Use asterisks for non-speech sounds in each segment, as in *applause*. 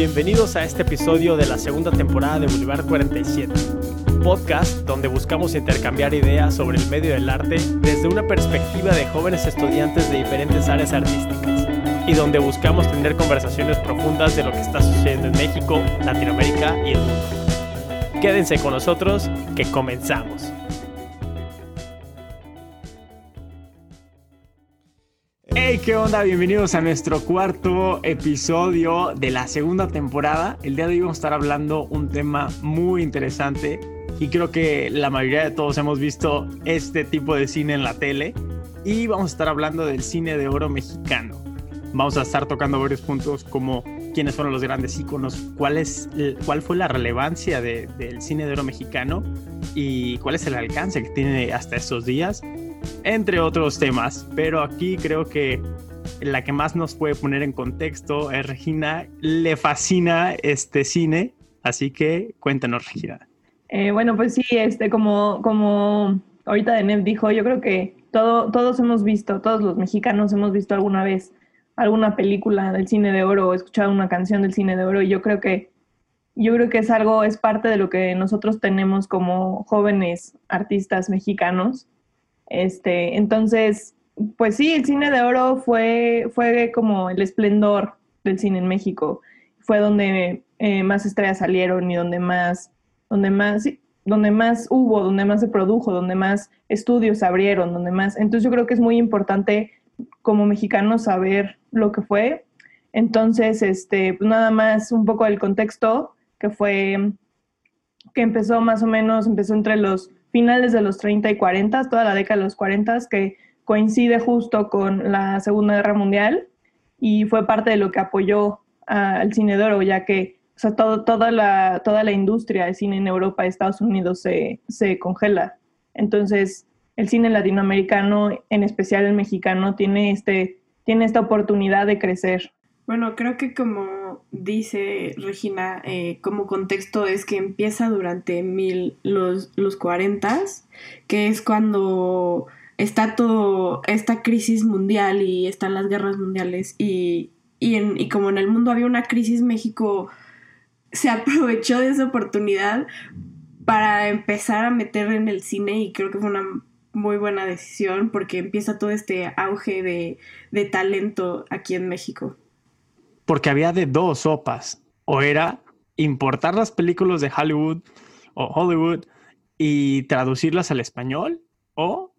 bienvenidos a este episodio de la segunda temporada de Boulevard 47, podcast donde buscamos intercambiar ideas sobre el medio del arte desde una perspectiva de jóvenes estudiantes de diferentes áreas artísticas y donde buscamos tener conversaciones profundas de lo que está sucediendo en México, Latinoamérica y el mundo. Quédense con nosotros que comenzamos. ¿Qué onda? Bienvenidos a nuestro cuarto episodio de la segunda temporada. El día de hoy vamos a estar hablando un tema muy interesante y creo que la mayoría de todos hemos visto este tipo de cine en la tele y vamos a estar hablando del cine de oro mexicano. Vamos a estar tocando varios puntos como quiénes fueron los grandes íconos, cuál, es, cuál fue la relevancia del cine de oro mexicano y cuál es el alcance que tiene hasta estos días entre otros temas. Pero aquí creo que la que más nos puede poner en contexto es Regina. Le fascina este cine, así que cuéntanos, Regina. Eh, bueno, pues sí, este, como, como ahorita Deneb dijo, yo creo que todo, todos hemos visto, todos los mexicanos hemos visto alguna vez alguna película del cine de oro o escuchado una canción del cine de oro y yo creo que yo creo que es algo, es parte de lo que nosotros tenemos como jóvenes artistas mexicanos este, entonces, pues sí, el cine de oro fue, fue como el esplendor del cine en México. Fue donde eh, más estrellas salieron y donde más, donde más, donde más hubo, donde más se produjo, donde más estudios abrieron, donde más. Entonces yo creo que es muy importante como mexicanos saber lo que fue. Entonces, este, pues nada más un poco del contexto que fue que empezó más o menos, empezó entre los finales de los 30 y 40, toda la década de los 40, que coincide justo con la Segunda Guerra Mundial y fue parte de lo que apoyó al cine de oro, ya que todo, toda, la, toda la industria de cine en Europa y Estados Unidos se, se congela. Entonces, el cine latinoamericano, en especial el mexicano, tiene, este, tiene esta oportunidad de crecer. Bueno, creo que como dice Regina, eh, como contexto es que empieza durante mil, los, los 40, que es cuando está todo, esta crisis mundial y están las guerras mundiales y, y, en, y como en el mundo había una crisis, México se *laughs* aprovechó de esa oportunidad para empezar a meter en el cine y creo que fue una muy buena decisión porque empieza todo este auge de, de talento aquí en México porque había de dos sopas. O era importar las películas de Hollywood o Hollywood y traducirlas al español, o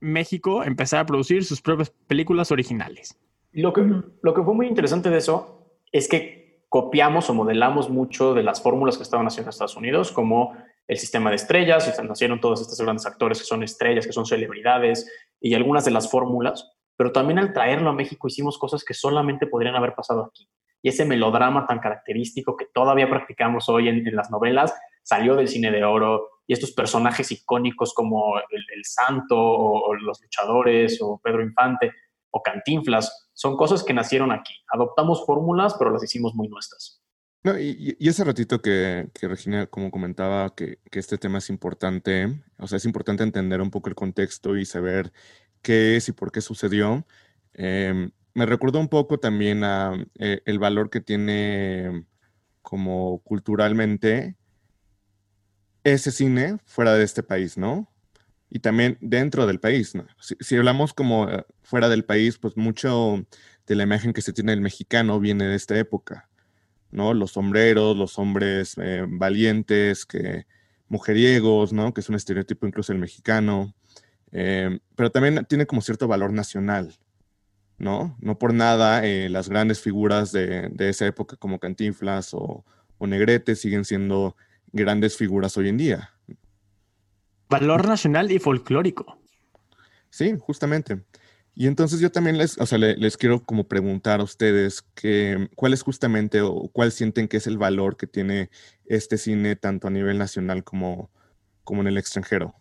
México empezar a producir sus propias películas originales. Lo que, lo que fue muy interesante de eso es que copiamos o modelamos mucho de las fórmulas que estaban haciendo Estados Unidos, como el sistema de estrellas, y nacieron todos estos grandes actores que son estrellas, que son celebridades, y algunas de las fórmulas pero también al traerlo a México hicimos cosas que solamente podrían haber pasado aquí. Y ese melodrama tan característico que todavía practicamos hoy en, las novelas salió del cine de oro y estos personajes icónicos como el, Santo o, los luchadores o Pedro Infante o Cantinflas son cosas que nacieron aquí. Adoptamos fórmulas, pero las hicimos muy nuestras. No, y, ese ratito que, Regina, como comentaba, que, este tema es importante, o sea, es importante entender un poco el contexto y saber qué es y por qué sucedió. Em, me recuerda un poco también a eh, el valor que tiene como culturalmente ese cine fuera de este país, ¿no? Y también dentro del país, ¿no? Si, hablamos como eh, fuera del país, pues mucho de la imagen que se tiene del mexicano viene de esta época, ¿no? Los sombreros, los hombres eh, valientes, que mujeriegos, ¿no? Que es un estereotipo incluso el mexicano. Em, pero también tiene como cierto valor nacional, ¿no? No por nada eh, las grandes figuras de, esa época como Cantinflas o, Negrete siguen siendo grandes figuras hoy en día. Valor nacional y folclórico. Sí, justamente. Y entonces yo también les, o sea, les, quiero como preguntar a ustedes que, cuál es justamente o cuál sienten que es el valor que tiene este cine tanto a nivel nacional como, como en el extranjero.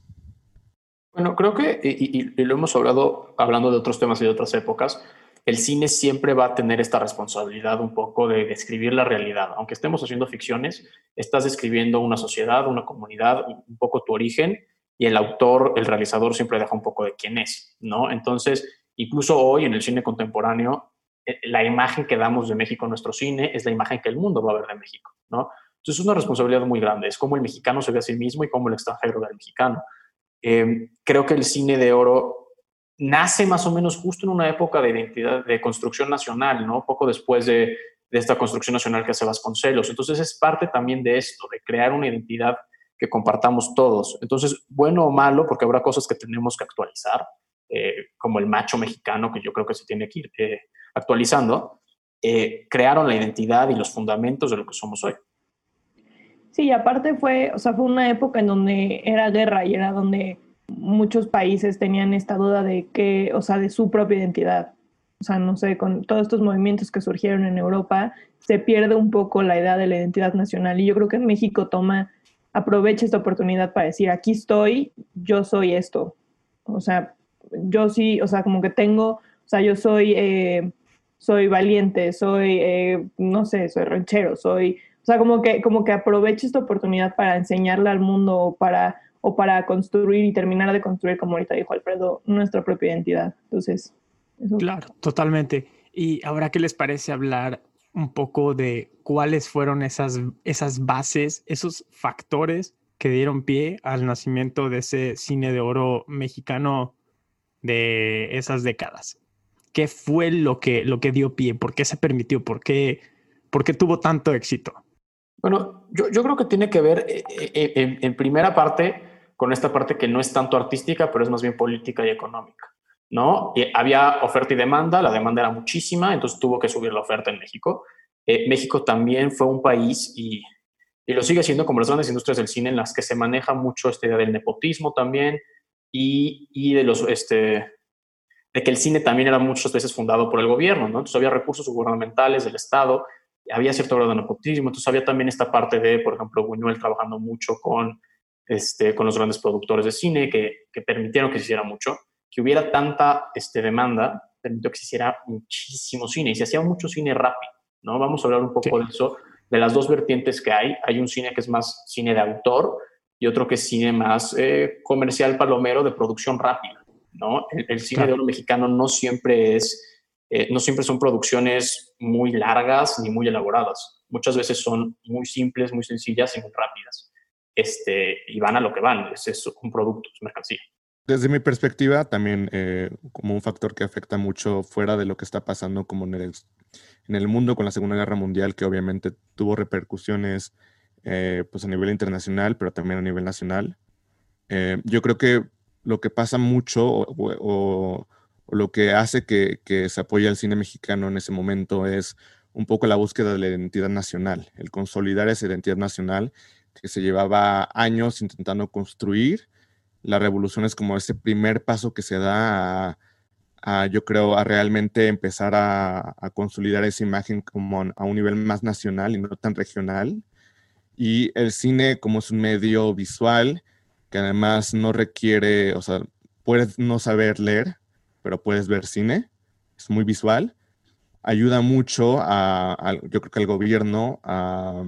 Bueno, creo que, y, lo hemos hablado hablando de otros temas y de otras épocas, el cine siempre va a tener esta responsabilidad un poco de describir la realidad. Aunque estemos haciendo ficciones, estás describiendo una sociedad, una comunidad, un poco tu origen, y el autor, el realizador siempre deja un poco de quién es, ¿no? Entonces, incluso hoy en el cine contemporáneo, eh, la imagen que damos de México en nuestro cine es la imagen que el mundo va a ver de México, ¿no? Entonces es una responsabilidad muy grande, es cómo el mexicano se ve a sí mismo y cómo el extranjero ve al mexicano. Eh, creo que el cine de oro nace más o menos justo en una época de identidad, de construcción nacional, ¿no? Poco después de, de esta construcción nacional que hace Vasconcelos. Entonces es parte también de esto, de crear una identidad que compartamos todos. Entonces, bueno o malo, porque habrá cosas que tenemos que actualizar, eh, como el macho mexicano, que yo creo que se tiene que ir eh, actualizando, eh, crearon la identidad y los fundamentos de lo que somos hoy. Sí, aparte fue, o sea, fue una época en donde era guerra y era donde muchos países tenían esta duda de que, o sea, de su propia identidad. O sea, no sé, con todos estos movimientos que surgieron en Europa, se pierde un poco la idea de la identidad nacional. Y yo creo que México toma, aprovecha esta oportunidad para decir, aquí estoy, yo soy esto. O sea, yo sí, o sea, como que tengo, o sea, yo soy, eh, soy valiente, soy, eh, no sé, soy ranchero, soy, sea, como que, como que aprovecho esta oportunidad para enseñarle al mundo o para, o para construir y terminar de construir, como ahorita dijo Alfredo, nuestra propia identidad. Entonces, Claro, totalmente. Y ahora, ¿qué les parece hablar un poco de cuáles fueron esas, esas bases, esos factores que dieron pie al nacimiento de ese cine de oro mexicano de esas décadas? ¿Qué fue lo que, lo que dio pie? ¿Por qué se permitió? ¿Por qué, por qué tuvo tanto éxito? Bueno, yo, yo creo que tiene que ver eh, eh, en, en primera parte con esta parte que no es tanto artística, pero es más bien política y económica. ¿no? Había oferta y demanda, la demanda era muchísima, entonces tuvo que subir la oferta en México. Eh, México también fue un país y, y, lo sigue siendo como las grandes industrias del cine en las que se maneja mucho esta idea del nepotismo también y, y de los, este, de que el cine también era muchas veces fundado por el gobierno, ¿no? Entonces había recursos gubernamentales del Estado, había cierto grado de nepotismo, entonces había también esta parte de, por ejemplo, Buñuel trabajando mucho con, este, con los grandes productores de cine que, que permitieron que se hiciera mucho que hubiera tanta este, demanda, permitió que se hiciera muchísimo cine y se hacía mucho cine rápido, ¿no? Vamos a hablar un poco sí. de eso, de las dos vertientes que hay. Hay un cine que es más cine de autor y otro que es cine más eh, comercial palomero de producción rápida, ¿no? El, el cine claro. de oro mexicano no siempre es, eh, no siempre son producciones muy largas ni muy elaboradas. Muchas veces son muy simples, muy sencillas y muy rápidas. Este, y van a lo que van, es, es un producto, es mercancía. Desde mi perspectiva, también eh, como un factor que afecta mucho fuera de lo que está pasando como en el, en el mundo con la Segunda Guerra Mundial, que obviamente tuvo repercusiones eh, pues a nivel internacional, pero también a nivel nacional. Yo creo que lo que pasa mucho o lo que hace que, se apoye al cine mexicano en ese momento es un poco la búsqueda de la identidad nacional, el consolidar esa identidad nacional que se llevaba años intentando construir la revolución es como ese primer paso que se da a, a yo creo, a realmente empezar a, a, consolidar esa imagen como a un nivel más nacional y no tan regional. Y el cine como es un medio visual que además no requiere, o sea, puedes no saber leer, pero puedes ver cine, es muy visual, ayuda mucho a, yo creo que al gobierno a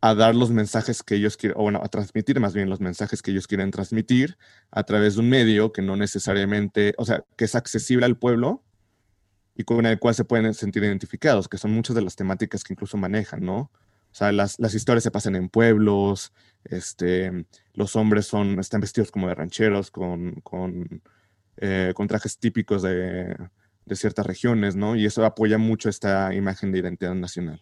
a dar los mensajes que ellos quieren, o bueno, a transmitir más bien los mensajes que ellos quieren transmitir a través de un medio que no necesariamente, o sea, que es accesible al pueblo y con el cual se pueden sentir identificados, que son muchas de las temáticas que incluso manejan, ¿no? O sea, las, las historias se pasan en pueblos, este, los hombres son, están vestidos como de rancheros, con, eh, con trajes típicos de, ciertas regiones, ¿no? Y eso apoya mucho esta imagen de identidad nacional.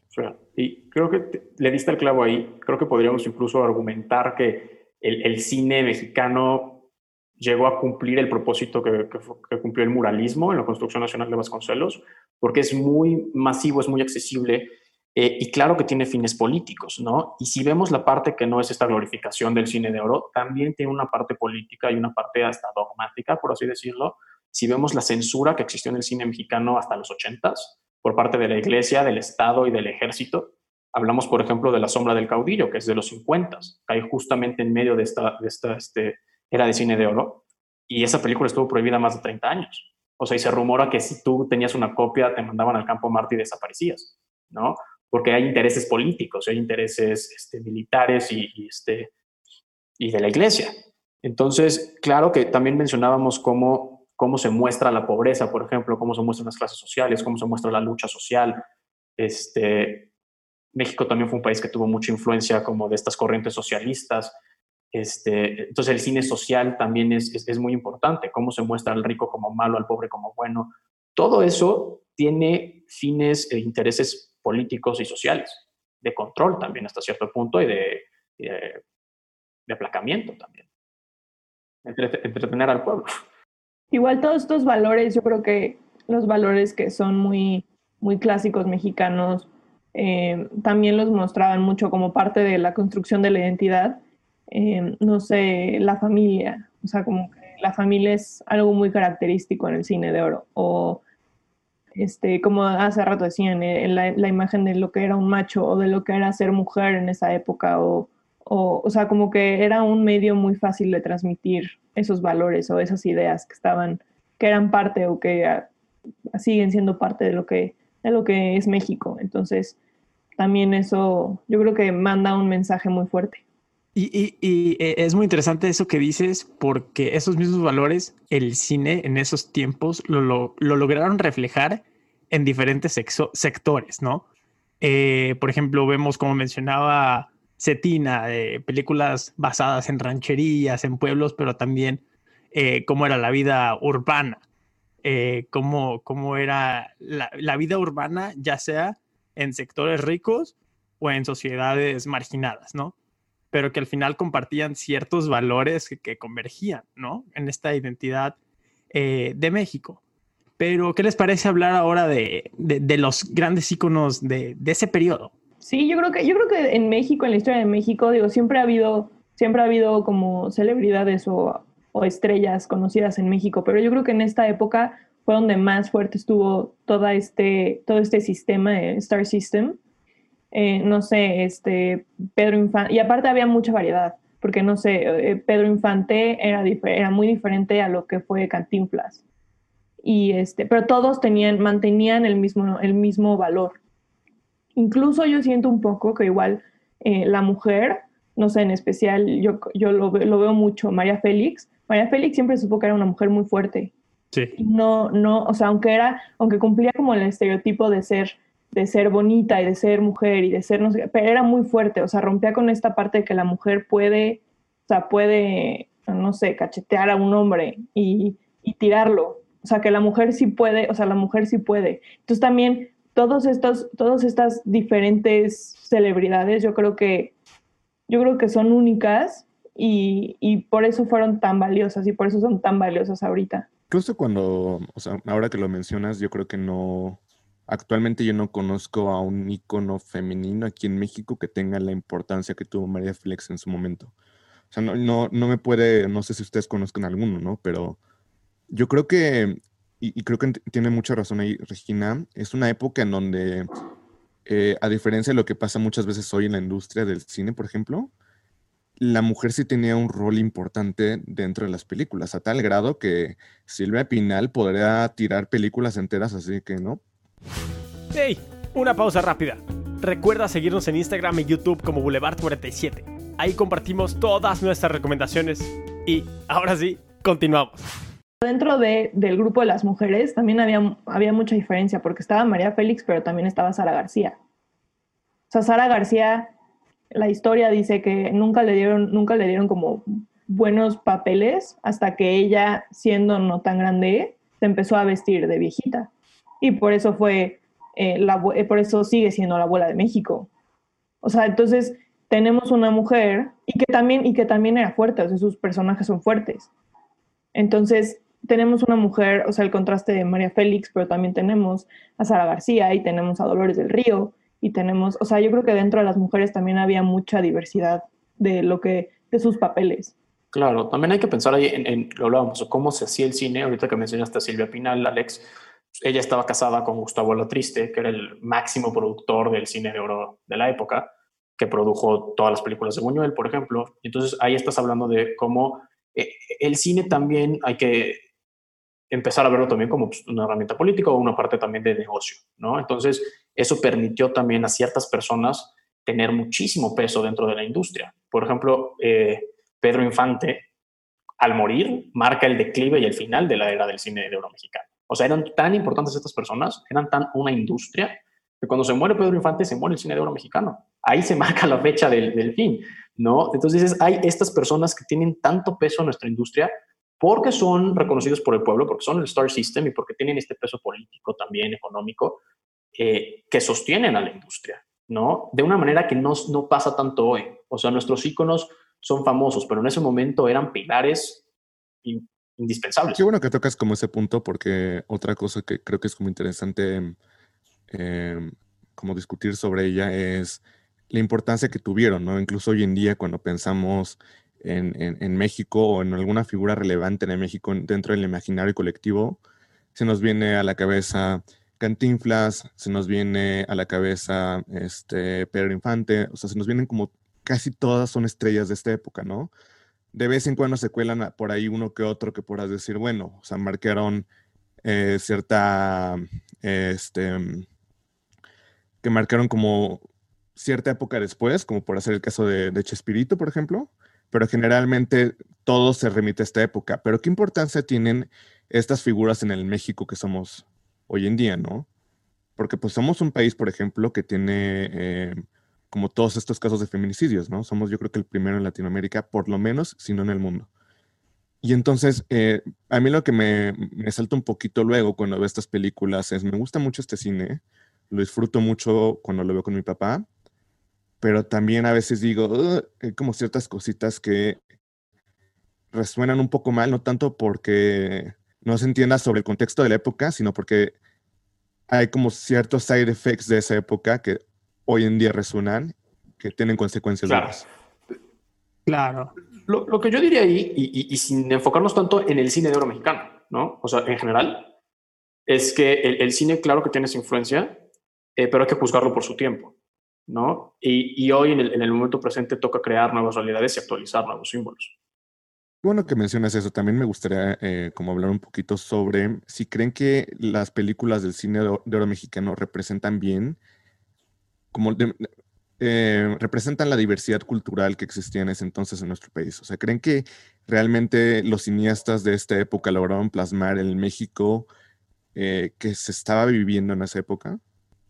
Y creo que le diste el clavo ahí. Creo que podríamos incluso argumentar que el, cine mexicano llegó a cumplir el propósito que, que, cumplió el muralismo en la construcción nacional de Vasconcelos, porque es muy masivo, es muy accesible eh, y claro que tiene fines políticos, ¿no? Y si vemos la parte que no es esta glorificación del cine de oro, también tiene una parte política y una parte hasta dogmática, por así decirlo, si vemos la censura que existió en el cine mexicano hasta los 80 por parte de la iglesia, del Estado y del ejército, hablamos, por ejemplo, de La sombra del caudillo, que es de los 50, cae justamente en medio de esta, de esta este, era de cine de oro, y esa película estuvo prohibida más de 30 años. O sea, y se rumora que si tú tenías una copia, te mandaban al campo Marte y desaparecías, ¿no? Porque hay intereses políticos, hay intereses este, militares y, y, este, y de la iglesia. Entonces, claro que también mencionábamos cómo cómo se muestra la pobreza, por ejemplo, cómo se muestran las clases sociales, cómo se muestra la lucha social. Este, México también fue un país que tuvo mucha influencia como de estas corrientes socialistas. Este, entonces el cine social también es, es, muy importante, cómo se muestra al rico como malo, al pobre como bueno. Todo eso tiene fines e intereses políticos y sociales, de control también hasta cierto punto y de, de, de aplacamiento también. entretener al pueblo. Igual todos estos valores, yo creo que los valores que son muy, muy clásicos mexicanos, eh, también los mostraban mucho como parte de la construcción de la identidad. Eh, no sé, la familia, o sea, como que la familia es algo muy característico en el cine de oro. O, este, como hace rato decían, eh, la, imagen de lo que era un macho o de lo que era ser mujer en esa época, o, o, o sea, como que era un medio muy fácil de transmitir esos valores o esas ideas que estaban, que eran parte o que ah, siguen siendo parte de lo que, de lo que es México. Entonces, también eso yo creo que manda un mensaje muy fuerte. Y, eh, es muy interesante eso que dices, porque esos mismos valores, el cine en esos tiempos lo, lo, lo lograron reflejar en diferentes sectores, ¿no? Eh, por ejemplo, vemos como mencionaba Cetina, de películas basadas en rancherías, en pueblos, pero también eh, cómo era la vida urbana, cómo, cómo, era la, la, vida urbana, ya sea en sectores ricos o en sociedades marginadas, ¿no? Pero que al final compartían ciertos valores que, convergían, ¿no? En esta identidad eh, de México. Pero, ¿qué les parece hablar ahora de, de, los grandes íconos de, ese periodo? Sí, yo creo que, yo creo que en México, en la historia de México, digo, siempre ha habido, siempre ha habido como celebridades o, estrellas conocidas en México, pero yo creo que en esta época fue donde más fuerte estuvo toda este, todo este sistema, el Star System. Eh, no sé, este, Pedro Infante, y aparte había mucha variedad, porque no sé, eh, Pedro Infante era, era muy diferente a lo que fue Cantinflas. Y este, pero todos tenían, mantenían el mismo, el mismo valor. Incluso yo siento un poco que igual eh, la mujer, no sé, en especial yo, yo lo, lo, veo mucho, María Félix, María Félix siempre supo que era una mujer muy fuerte. Sí. No, no, o sea, aunque era, aunque cumplía como el estereotipo de ser, de ser bonita y de ser mujer y de ser, no sé, pero era muy fuerte, o sea, rompía con esta parte de que la mujer puede, o sea, puede, no sé, cachetear a un hombre y, y tirarlo. O sea, que la mujer sí puede, o sea, la mujer sí puede. Entonces también todos estos, todas estas diferentes celebridades, yo creo que, yo creo que son únicas y, y, por eso fueron tan valiosas y por eso son tan valiosas ahorita. Justo cuando, o sea, ahora que lo mencionas, yo creo que no, actualmente yo no conozco a un ícono femenino aquí en México que tenga la importancia que tuvo María Flex en su momento. O sea, no, no, no me puede, no sé si ustedes conozcan alguno, ¿no? Pero yo creo que y, creo que tiene mucha razón ahí Regina, es una época en donde, eh, a diferencia de lo que pasa muchas veces hoy en la industria del cine, por ejemplo, la mujer sí tenía un rol importante dentro de las películas, a tal grado que Silvia Pinal podría tirar películas enteras, así que no. ¡Hey! Una pausa rápida. Recuerda seguirnos en Instagram y YouTube como Boulevard47. Ahí compartimos todas nuestras recomendaciones. Y ahora sí, continuamos. Dentro de, del grupo de las mujeres también había, había mucha diferencia, porque estaba María Félix, pero también estaba Sara García. O sea, Sara García, la historia dice que nunca le dieron, nunca le dieron como buenos papeles hasta que ella, siendo no tan grande, se empezó a vestir de viejita. Y por eso fue, eh, la, eh, por eso sigue siendo la abuela de México. O sea, entonces tenemos una mujer y que también, y que también era fuerte, o sea, sus personajes son fuertes. Entonces, tenemos una mujer, o sea, el contraste de María Félix, pero también tenemos a Sara García y tenemos a Dolores del Río y tenemos, o sea, yo creo que dentro de las mujeres también había mucha diversidad de lo que, de sus papeles. Claro, también hay que pensar ahí en, en lo hablábamos, cómo se hacía el cine, ahorita que mencionaste a Silvia Pinal, Alex, ella estaba casada con Gustavo Triste, que era el máximo productor del cine de oro de la época, que produjo todas las películas de Buñuel, por ejemplo. Entonces ahí estás hablando de cómo eh, el cine también hay que empezar a verlo también como pues, una herramienta política o una parte también de negocio, ¿no? Entonces, eso permitió también a ciertas personas tener muchísimo peso dentro de la industria. Por ejemplo, eh, Pedro Infante, al morir, marca el declive y el final de la era del cine de oro mexicano. O sea, eran tan importantes estas personas, eran tan una industria, que cuando se muere Pedro Infante, se muere el cine de oro mexicano. Ahí se *laughs* marca la fecha del, del fin, ¿no? Entonces dices, hay estas personas que tienen tanto peso en nuestra industria porque son reconocidos por el pueblo, porque son el Star System y porque tienen este peso político también, económico, eh, que sostienen a la industria, ¿no? De una manera que no, no pasa tanto hoy. O sea, nuestros íconos son famosos, pero en ese momento eran pilares indispensables. Qué bueno que tocas como ese punto, porque otra cosa que creo que es como interesante eh, como discutir sobre ella es la importancia que tuvieron, ¿no? Incluso hoy en día cuando pensamos en, en, México o en alguna figura relevante en México dentro del imaginario colectivo, se nos viene a la cabeza Cantinflas, se nos viene a la cabeza este, Pedro Infante, o sea, se nos vienen como casi todas son estrellas de esta época, ¿no? De vez en cuando se cuelan por ahí uno que otro que podrás decir, bueno, o sea, marcaron eh, cierta, este, que marcaron como cierta época después, como por hacer el caso de, de Chespirito, por ejemplo, pero generalmente todo se remite a esta época. Pero ¿qué importancia tienen estas figuras en el México que somos hoy en día, no? Porque pues somos un país, por ejemplo, que tiene eh, como todos estos casos de feminicidios, ¿no? Somos yo creo que el primero en Latinoamérica, por lo menos, si no en el mundo. Y entonces, eh, a mí lo que me, salta un poquito luego cuando veo estas películas es, me gusta mucho este cine, lo disfruto mucho cuando lo veo con mi papá, pero también a veces digo, hay como ciertas cositas que resuenan un poco mal, no tanto porque no se entienda sobre el contexto de la época, sino porque hay como ciertos side effects de esa época que hoy en día resuenan, que tienen consecuencias. Claro. Claro. Lo, lo, que yo diría ahí, y, y, sin enfocarnos tanto en el cine de oro mexicano, ¿no? O sea, en general, es que el, el cine, claro que tiene su influencia, eh, pero hay que juzgarlo por su tiempo. ¿no? Y, hoy en el, momento presente toca crear nuevas realidades y actualizar nuevos símbolos. Bueno que mencionas eso, también me gustaría eh, como hablar un poquito sobre si creen que las películas del cine de oro mexicano representan bien, como eh, representan la diversidad cultural que existía en ese entonces en nuestro país. O sea, ¿creen que realmente los cineastas de esta época lograron plasmar el México eh, que se estaba viviendo en esa época?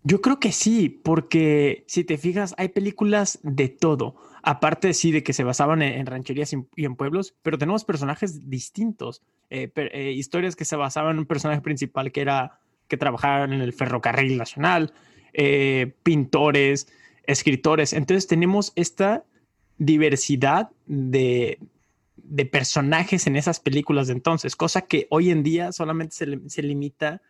Yo creo que sí, porque si te fijas, hay películas de todo. Aparte, sí, de que se basaban en, rancherías y en pueblos, pero tenemos personajes distintos. Eh, historias que se basaban en un personaje principal que era que trabajaba en el ferrocarril nacional, eh, pintores, escritores. Entonces tenemos esta diversidad de, de, personajes en esas películas de entonces, cosa que hoy en día solamente se, se limita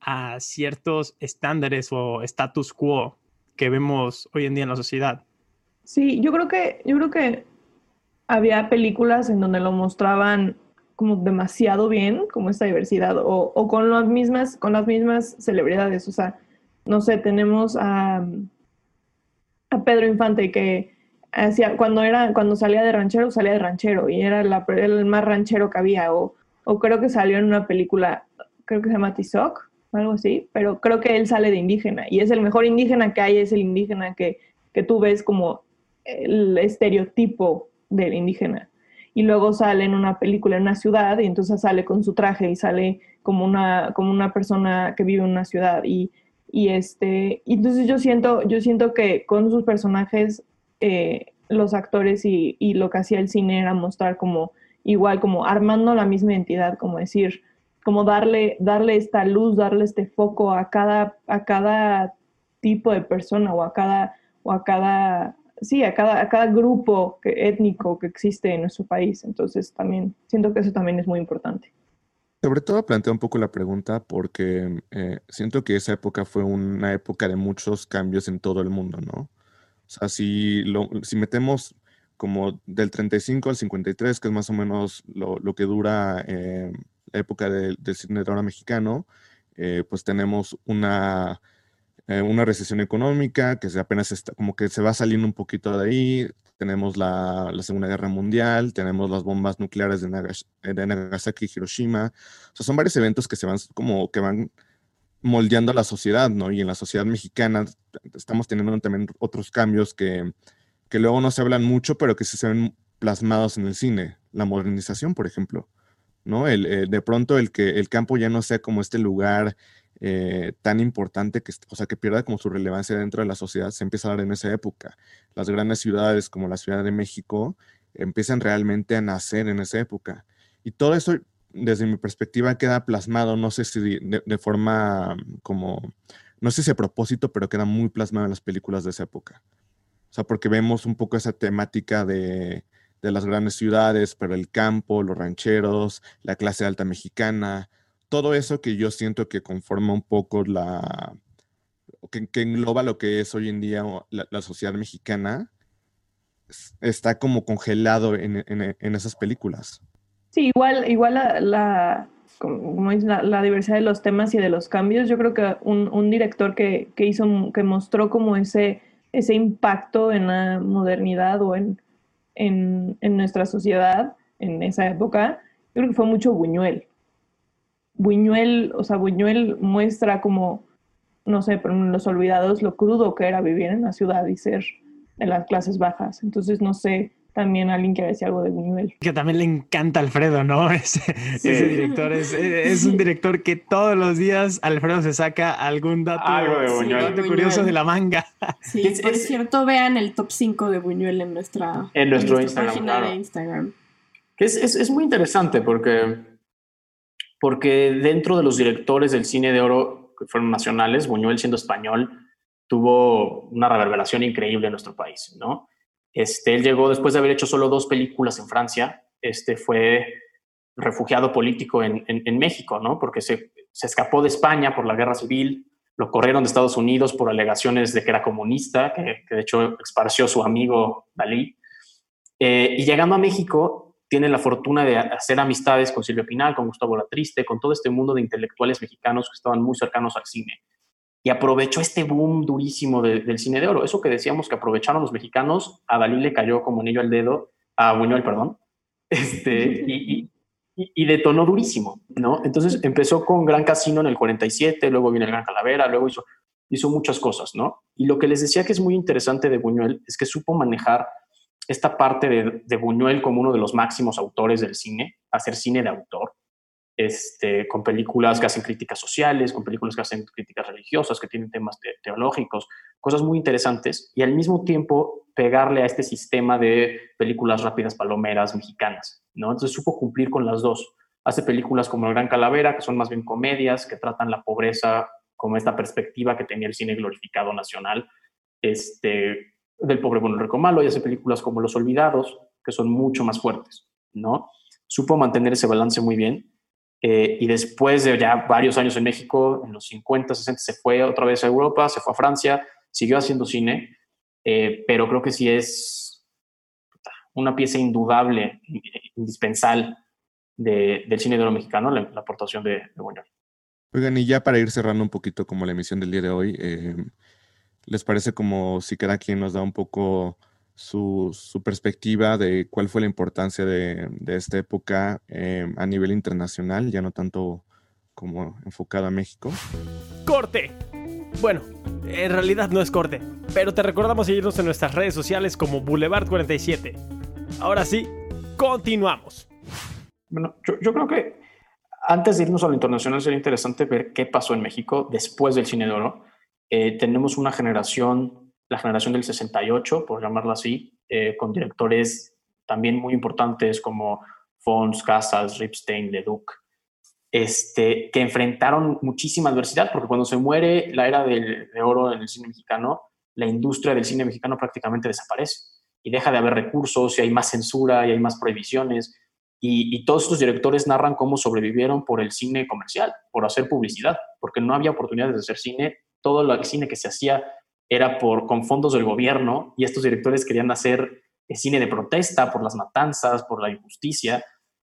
a ciertos estándares o status quo que vemos hoy en día en la sociedad. Sí, yo creo que, yo creo que había películas en donde lo mostraban como demasiado bien, como esta diversidad, o, o con las mismas, con las mismas celebridades. O sea, no sé, tenemos a, a Pedro Infante que hacía, cuando era, cuando salía de ranchero, salía de ranchero, y era, el más ranchero que había, o, o creo que salió en una película, creo que se llama Tizoc, algo así, pero creo que él sale de indígena y es el mejor indígena que hay, es el indígena que, que tú ves como el estereotipo del indígena. Y luego sale en una película en una ciudad y entonces sale con su traje y sale como una, como una persona que vive en una ciudad. Y, y este, entonces yo siento, yo siento que con sus personajes, eh, los actores y, y lo que hacía el cine era mostrar como igual, como armando la misma entidad, como decir, como darle, darle esta luz, darle este foco a cada, a cada tipo de persona o a cada, o a cada, sí, a cada, a cada grupo étnico que existe en nuestro país. Entonces también siento que eso también es muy importante. Sobre todo planteo un poco la pregunta porque eh, siento que esa época fue una época de muchos cambios en todo el mundo, ¿no? O sea, si, lo, si metemos como del 35 al 53, que es más o menos lo, que dura eh, época del cine drama mexicano, eh, pues tenemos una, una recesión económica que apenas está, como que se va saliendo un poquito de ahí, tenemos la, Segunda Guerra Mundial, tenemos las bombas nucleares de, de, Nagasaki y Hiroshima, o sea, son varios eventos que se van como que van moldeando la sociedad, ¿no? Y en la sociedad mexicana estamos teniendo también otros cambios que, que luego no se hablan mucho, pero que sí se ven plasmados en el cine. La modernización, por ejemplo. ¿no? El, eh, de pronto el que el campo ya no sea como este lugar eh, tan importante que, o sea, que pierda como su relevancia dentro de la sociedad, se empieza a dar en esa época. Las grandes ciudades como la Ciudad de México empiezan realmente a nacer en esa época. Y todo eso, desde mi perspectiva, queda plasmado, no sé si de, forma como, no sé si a propósito, pero queda muy plasmado en las películas de esa época. O sea, porque vemos un poco esa temática de, de las grandes ciudades, pero el campo, los rancheros, la clase alta mexicana, todo eso que yo siento que conforma un poco la, que, engloba lo que es hoy en día la, sociedad mexicana, está como congelado en, esas películas. Sí, igual, igual la, como la, diversidad de los temas y de los cambios, yo creo que un, director que, hizo, que mostró como ese, ese impacto en la modernidad o en, en, nuestra sociedad en esa época, yo creo que fue mucho Buñuel. Buñuel, o sea, Buñuel muestra como, no sé, pero en Los Olvidados, lo crudo que era vivir en la ciudad y ser de las clases bajas. Entonces, no sé, también alguien quiere decir algo de Buñuel. Que también le encanta Alfredo, ¿no? *laughs* Ese, director es, un director que todos los días Alfredo se saca algún dato, curioso de la manga. Sí, por cierto, vean el top 5 de Buñuel en nuestra, en nuestro Instagram, página de Instagram. Que es, muy interesante porque, porque dentro de los directores del cine de oro que fueron nacionales, Buñuel siendo español, tuvo una reverberación increíble en nuestro país, ¿no? Este, él llegó después de haber hecho solo dos películas en Francia, este, fue refugiado político en, México, ¿no? Porque se, escapó de España por la guerra civil, lo corrieron de Estados Unidos por alegaciones de que era comunista, que, de hecho esparció su amigo Dalí. Eh, y llegando a México, tiene la fortuna de hacer amistades con Silvio Pinal, con Gustavo Latriste, con todo este mundo de intelectuales mexicanos que estaban muy cercanos al cine y aprovechó este boom durísimo del cine de oro. Eso que decíamos que aprovecharon los mexicanos, a Dalí le cayó como anillo al dedo, a Buñuel, perdón, *laughs* este, y, y, detonó durísimo, ¿no? Entonces empezó con Gran Casino en el 47, luego viene el Gran Calavera, luego hizo, hizo muchas cosas, ¿no? Y lo que les decía que es muy interesante de Buñuel es que supo manejar esta parte de, de Buñuel como uno de los máximos autores del cine, hacer cine de autor, este, con películas que hacen críticas sociales, con películas que hacen críticas religiosas, que tienen temas teológicos, cosas muy interesantes, y al mismo tiempo pegarle a este sistema de películas rápidas palomeras mexicanas, ¿no? Entonces supo cumplir con las dos. Hace películas como El Gran Calavera, que son más bien comedias, que tratan la pobreza como esta perspectiva que tenía el cine glorificado nacional, este, del pobre bueno, rico malo, y hace películas como Los Olvidados, que son mucho más fuertes, ¿no? Supo mantener ese balance muy bien eh, y después de ya varios años en México, en los 50, 60, se fue otra vez a Europa, se fue a Francia, siguió haciendo cine, eh, pero creo que sí es una pieza indudable, indispensable del cine de oro mexicano, la, aportación de, de Buñuel. Oigan, y ya para ir cerrando un poquito como la emisión del día de hoy, eh, ¿les parece como si cada quien nos da un poco su, perspectiva de cuál fue la importancia de, esta época em, a nivel internacional, ya no tanto como enfocado a México. ¡Corte! Bueno, en realidad no es corte, pero te recordamos seguirnos en nuestras redes sociales como Boulevard47. Ahora sí, continuamos. Bueno, yo, creo que antes de irnos a lo internacional sería interesante ver qué pasó en México después del cine de oro. Eh, tenemos una generación la generación del 68, por llamarla así, eh, con directores también muy importantes como Fons, Casas, Ripstein, Leduc, este, que enfrentaron muchísima adversidad, porque cuando se muere la era de oro en el cine mexicano, la industria del cine mexicano prácticamente desaparece y deja de haber recursos y hay más censura y hay más prohibiciones. Y, y, todos estos directores narran cómo sobrevivieron por el cine comercial, por hacer publicidad, porque no había oportunidades de hacer cine. Todo el cine que se hacía era por, con fondos del gobierno y estos directores querían hacer eh, cine de protesta por las matanzas, por la injusticia.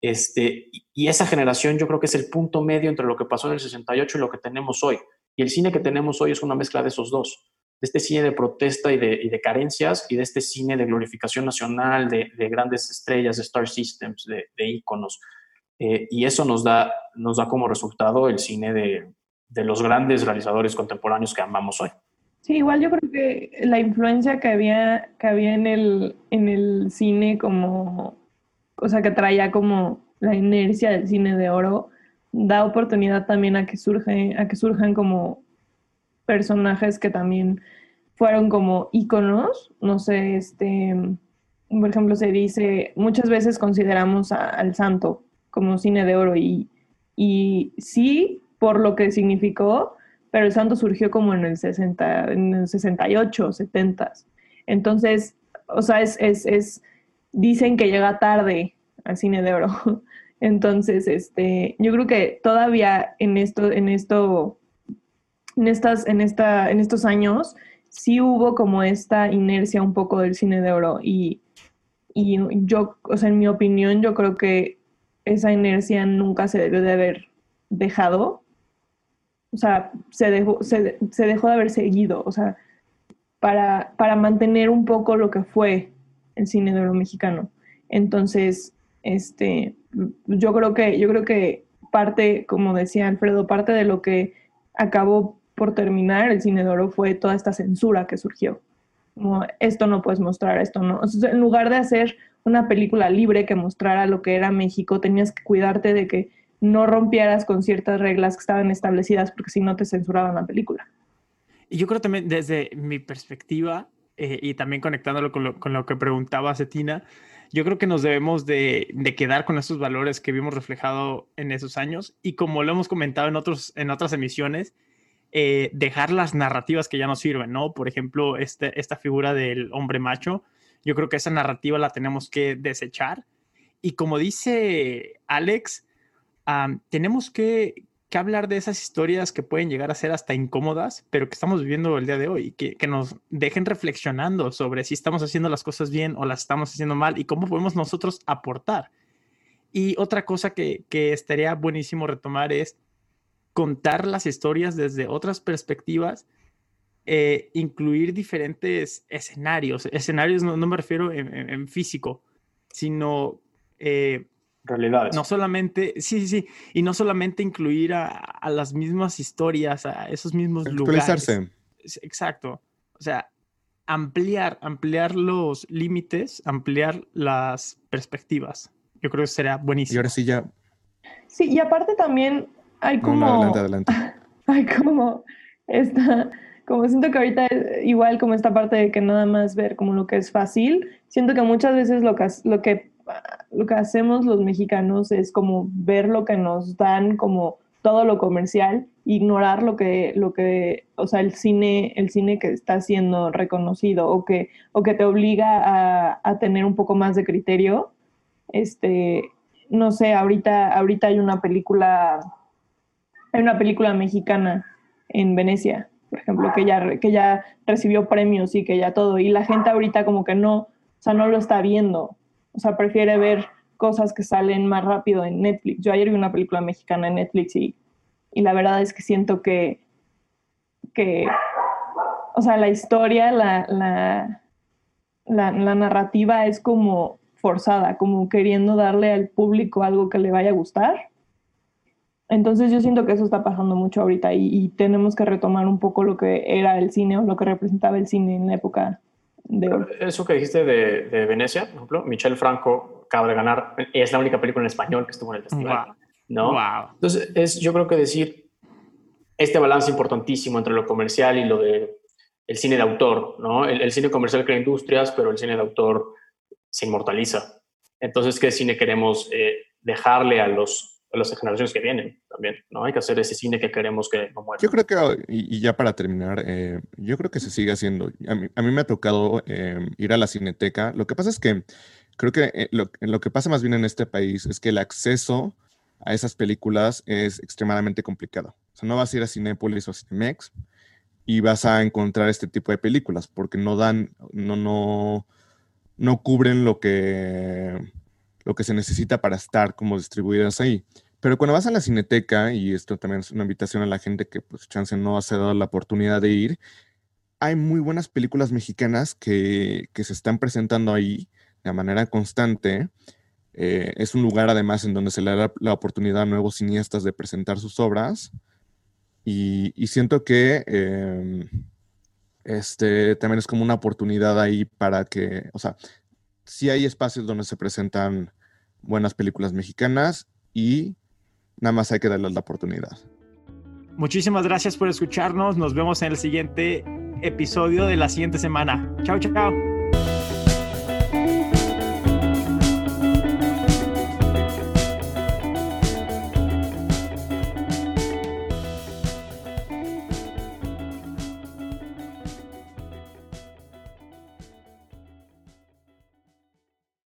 Este, y esa generación yo creo que es el punto medio entre lo que pasó en el 68 y lo que tenemos hoy. Y el cine que tenemos hoy es una mezcla de esos dos, de este cine de protesta y de, de carencias y de este cine de glorificación nacional, de, de grandes estrellas, de star systems, de, de íconos. Eh, y eso nos da, nos da como resultado el cine de, de los grandes realizadores contemporáneos que amamos hoy. Sí, igual yo creo que la influencia que había, que había en, el, en el cine como, o sea, que traía como la inercia del cine de oro, da oportunidad también a que, surge, a que surjan como personajes que también fueron como íconos, no sé, este, por ejemplo, se dice, muchas veces consideramos al santo como cine de oro y, y sí, por lo que significó, pero el santo surgió como en el, 60, en el 68, 70. Entonces, o sea, es, es, es, dicen que llega tarde al cine de oro. *laughs* Entonces, este, yo creo que todavía en esto, en esto, en estas, en esta, en estos años, sí hubo como esta inercia un poco del cine de oro. Y, y yo, o sea, en mi opinión, yo creo que esa inercia nunca se debió de haber dejado o sea, se dejó, se, dejó de haber seguido, o sea, para, para mantener un poco lo que fue el cine de oro mexicano. Entonces, este, yo creo que, yo creo que parte, como decía Alfredo, parte de lo que acabó por terminar el cine de oro fue toda esta censura que surgió. Como esto no puedes mostrar, esto no. en lugar de hacer una película libre que mostrara lo que era México, tenías que cuidarte de que no rompieras con ciertas reglas que estaban establecidas porque si no te censuraban la película. Y yo creo también desde mi perspectiva eh, y también conectándolo con lo, que preguntaba Cetina, yo creo que nos debemos de, de, quedar con esos valores que vimos reflejado en esos años y como lo hemos comentado en, otros, en otras emisiones, eh, dejar las narrativas que ya no sirven, ¿no? Por ejemplo, este, esta figura del hombre macho, yo creo que esa narrativa la tenemos que desechar. Y como dice Alex, tenemos que, hablar de esas historias que pueden llegar a ser hasta incómodas, pero que estamos viviendo el día de hoy, que, que nos dejen reflexionando sobre si estamos haciendo las cosas bien o las estamos haciendo mal y cómo podemos nosotros aportar. Y otra cosa que, que estaría buenísimo retomar es contar las historias desde otras perspectivas, eh, incluir diferentes escenarios. Escenarios no, me refiero en, físico, sino eh, realidades. No solamente, sí, sí, sí, y no solamente incluir a, las mismas historias, a esos mismos lugares. Exacto. O sea, ampliar, ampliar los límites, ampliar las perspectivas. Yo creo que sería buenísimo. Y ahora sí ya. Sí, y aparte también hay como. adelante, adelante. *laughs* Hay como esta. Como siento que ahorita igual como esta parte de que nada más ver como lo que es fácil, siento que muchas veces lo que, lo que lo que hacemos los mexicanos es como ver lo que nos dan como todo lo comercial, ignorar lo que, lo que, o sea, el cine, el cine que está siendo reconocido o que, o que te obliga a, a tener un poco más de criterio. Este, no sé, ahorita, ahorita hay una película, hay una película mexicana en Venecia, por ejemplo, que ya, que ya recibió premios y que ya todo, y la gente ahorita como que no, o sea, no lo está viendo, o sea, prefiere ver cosas que salen más rápido en Netflix. Yo ayer vi una película mexicana en Netflix y, y la verdad es que siento que, que o sea, la historia, la, la, la, narrativa es como forzada, como queriendo darle al público algo que le vaya a gustar. Entonces yo siento que eso está pasando mucho ahorita y, y tenemos que retomar un poco lo que era el cine o lo que representaba el cine en la época eso que dijiste de, de, Venecia, por ejemplo, Michel Franco acaba de ganar, es la única película en español que estuvo en el festival. ¿no? Entonces, es yo creo que decir este balance importantísimo entre lo comercial y lo de el cine de autor, ¿no? El, cine comercial crea industrias, pero el cine de autor se inmortaliza. Entonces, ¿qué cine queremos eh, dejarle a los las generaciones que vienen también, ¿no? Hay que hacer ese cine que queremos que no muera. Yo creo que, y, ya para terminar, eh, yo creo que se sigue haciendo. A mí, a mí me ha tocado eh, ir a la cineteca. Lo que pasa es que creo que eh, lo, lo, que pasa más bien en este país es que el acceso a esas películas es extremadamente complicado. O sea, no vas a ir a Cinépolis o a Cinemex y vas a encontrar este tipo de películas porque no dan, no, no, no cubren lo que lo que se necesita para estar como distribuidas ahí. Pero cuando vas a la cineteca, y esto también es una invitación a la gente que pues chance no ha dado la oportunidad de ir, hay muy buenas películas mexicanas que, que se están presentando ahí de manera constante. Eh, es un lugar además en donde se le da la, oportunidad a nuevos cineastas de presentar sus obras. Y, y siento que, em, este, también es como una oportunidad ahí para que, o sea, sí hay espacios donde se presentan buenas películas mexicanas y nada más hay que darles la oportunidad. Muchísimas gracias por escucharnos. Nos vemos en el siguiente episodio de la siguiente semana. Chao, chao.